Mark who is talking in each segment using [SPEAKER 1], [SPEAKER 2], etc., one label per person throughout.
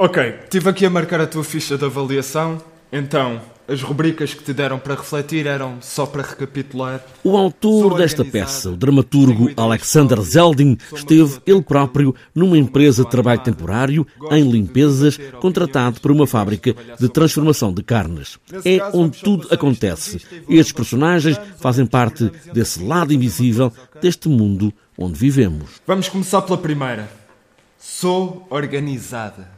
[SPEAKER 1] Ok, estive aqui a marcar a tua ficha de avaliação. Então, as rubricas que te deram para refletir eram só para recapitular.
[SPEAKER 2] O autor desta peça, o dramaturgo Alexander Zeldin, esteve ele próprio numa empresa de trabalho temporário em limpezas, contratado por uma fábrica de transformação de carnes. É onde tudo acontece. Estes personagens fazem parte desse lado invisível deste mundo onde vivemos.
[SPEAKER 1] Vamos começar pela primeira. Sou organizada.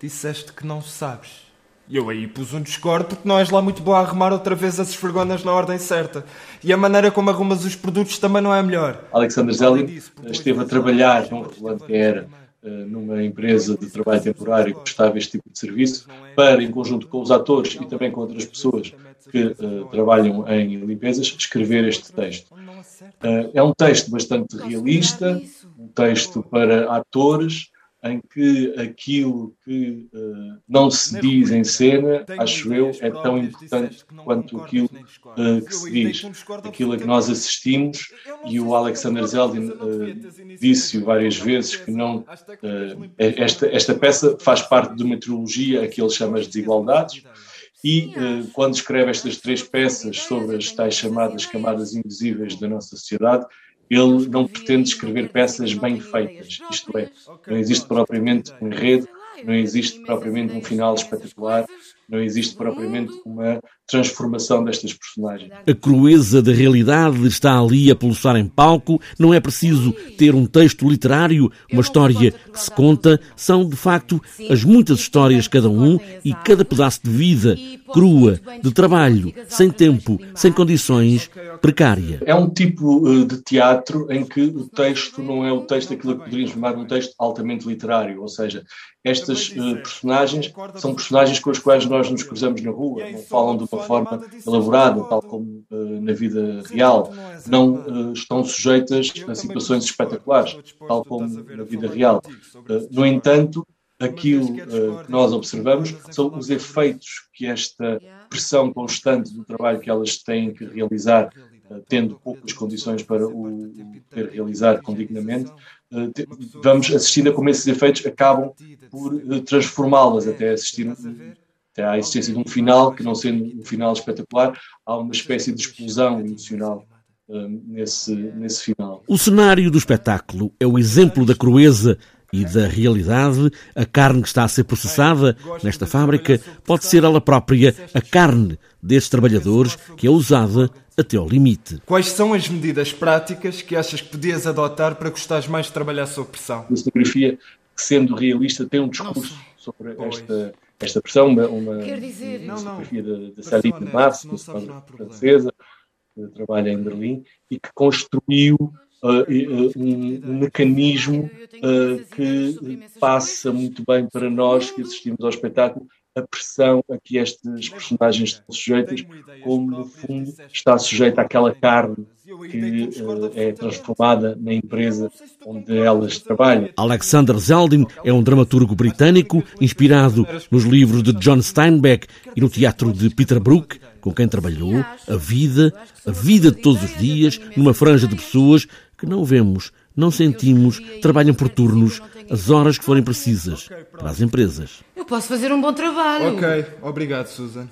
[SPEAKER 1] Disseste que não sabes. E eu aí pus um discordo porque não és lá muito boa a arrumar outra vez as esfregonas na ordem certa. E a maneira como arrumas os produtos também não é melhor.
[SPEAKER 3] Alexander Zelling esteve a trabalhar num que era eh, numa empresa de trabalho temporário que prestava este tipo de serviço, para, em conjunto com os atores e também com outras pessoas que uh, trabalham em limpezas, escrever este texto. Uh, é um texto bastante realista, um texto para atores, em que aquilo que uh, não se diz em cena, acho eu, é tão importante quanto aquilo uh, que se diz. Aquilo a que nós assistimos, e o Alexander Zeldin uh, disse várias vezes que não. esta, esta peça faz parte de uma trilogia a que ele chama as desigualdades. E quando escreve estas três peças sobre as tais chamadas camadas invisíveis da nossa sociedade, ele não pretende escrever peças bem feitas, isto é, não existe propriamente um enredo, não existe propriamente um final espetacular, não existe propriamente uma transformação destas personagens.
[SPEAKER 2] A crueza da realidade está ali a pulsar em palco, não é preciso ter um texto literário, uma história que se conta, são de facto as muitas histórias cada um e cada pedaço de vida, crua, de trabalho, sem tempo, sem condições, precária.
[SPEAKER 3] É um tipo eh, de teatro em que o texto não é o texto daquilo que poderíamos chamar um texto altamente literário, ou seja, estas uh, personagens são personagens com as quais nós nos cruzamos na rua, não falam de uma forma elaborada, tal como uh, na vida real, não uh, estão sujeitas a situações espetaculares, tal como na vida real. no entanto, aquilo que nós observamos são os efeitos que esta pressão constante do trabalho que elas têm que realizar tendo poucas condições para o ter realizar condignamente, eh, vamos assistindo a como esses efeitos acabam por transformá-las até assistir à existência de um final que não sendo um final espetacular há uma espécie de explosão emocional eh, nesse, nesse final.
[SPEAKER 2] O cenário do espetáculo é o exemplo da crueza e da realidade, a carne que está a ser processada nesta fábrica pode ser ela própria a carne destes trabalhadores que é usada até ao limite.
[SPEAKER 1] Quais são as medidas práticas que achas que podias adotar para gostares mais de trabalhar sob pressão?
[SPEAKER 3] A fotografia, sendo realista, tem um discurso sobre esta, esta pressão, uma, uma, dizer, uma fotografia da Sadie de Massa, francesa, que trabalha em Berlim, e que construiu Uh, uh, um, um, mecanismo uh, que passa muito bem para nós que assistimos ao espetáculo a pressão a que estes personagens estão sujeitas, como no fundo está sujeita àquela carne que é transformada na empresa onde elas trabalham.
[SPEAKER 2] Alexander Zeldin é um dramaturgo britânico inspirado nos livros de John Steinbeck e no teatro de Peter Brook, com quem trabalhou a vida, a vida de todos os dias, numa franja de pessoas que não vemos, não sentimos, trabalham por turnos, as horas que forem precisas para as empresas.
[SPEAKER 4] Eu posso fazer um bom trabalho.
[SPEAKER 1] Ok, obrigado, Susan.